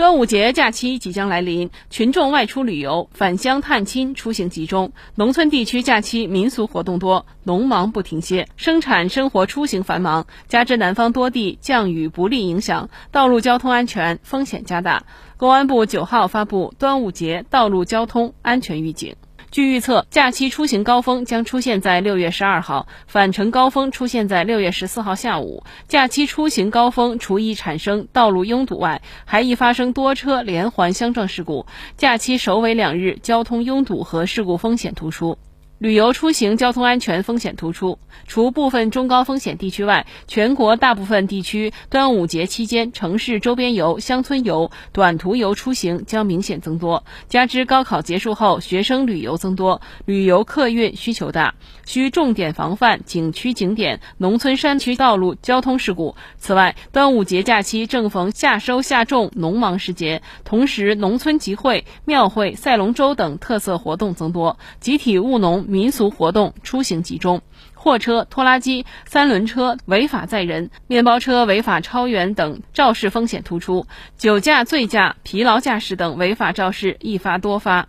端午节假期即将来临，群众外出旅游、返乡探亲出行集中，农村地区假期民俗活动多，农忙不停歇，生产生活出行繁忙，加之南方多地降雨不利影响，道路交通安全风险加大。公安部九号发布端午节道路交通安全预警。据预测，假期出行高峰将出现在六月十二号，返程高峰出现在六月十四号下午。假期出行高峰除易产生道路拥堵外，还易发生多车连环相撞事故。假期首尾两日交通拥堵和事故风险突出。旅游出行交通安全风险突出，除部分中高风险地区外，全国大部分地区端午节期间城市周边游、乡村游、短途游出行将明显增多。加之高考结束后学生旅游增多，旅游客运需求大，需重点防范景区景点、农村山区道路交通事故。此外，端午节假期正逢夏收夏种农忙时节，同时农村集会、庙会、赛龙舟等特色活动增多，集体务农。民俗活动出行集中，货车、拖拉机、三轮车违法载人、面包车违法超员等肇事风险突出，酒驾、醉驾、疲劳驾驶等违法肇事一发多发。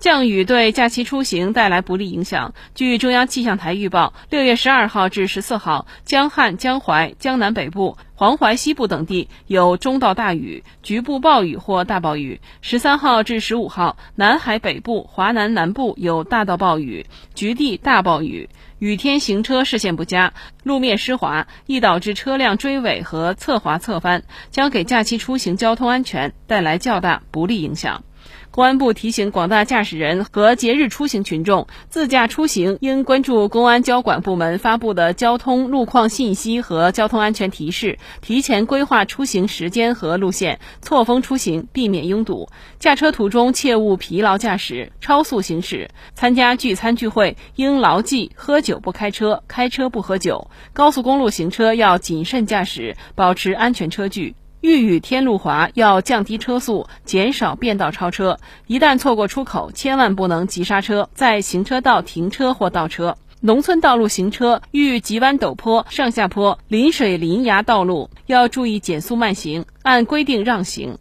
降雨对假期出行带来不利影响。据中央气象台预报，六月十二号至十四号，江汉、江淮、江南北部、黄淮西部等地有中到大雨，局部暴雨或大暴雨。十三号至十五号，南海北部、华南南部有大到暴雨，局地大暴雨。雨天行车视线不佳，路面湿滑，易导致车辆追尾和侧滑侧翻，将给假期出行交通安全带来较大不利影响。公安部提醒广大驾驶人和节日出行群众，自驾出行应关注公安交管部门发布的交通路况信息和交通安全提示，提前规划出行时间和路线，错峰出行，避免拥堵。驾车途中切勿疲劳驾驶、超速行驶。参加聚餐聚会应牢记：喝酒不开车，开车不喝酒。高速公路行车要谨慎驾驶，保持安全车距。遇雨天路滑，要降低车速，减少变道超车。一旦错过出口，千万不能急刹车，在行车道停车或倒车。农村道路行车遇急弯陡坡、上下坡、临水临崖道路，要注意减速慢行，按规定让行。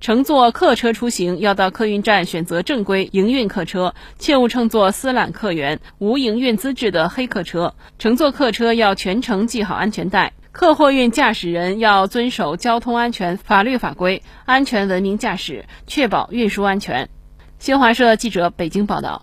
乘坐客车出行，要到客运站选择正规营运客车，切勿乘坐私揽客源、无营运资质的黑客车。乘坐客车要全程系好安全带。客货运驾驶人要遵守交通安全法律法规，安全文明驾驶，确保运输安全。新华社记者北京报道。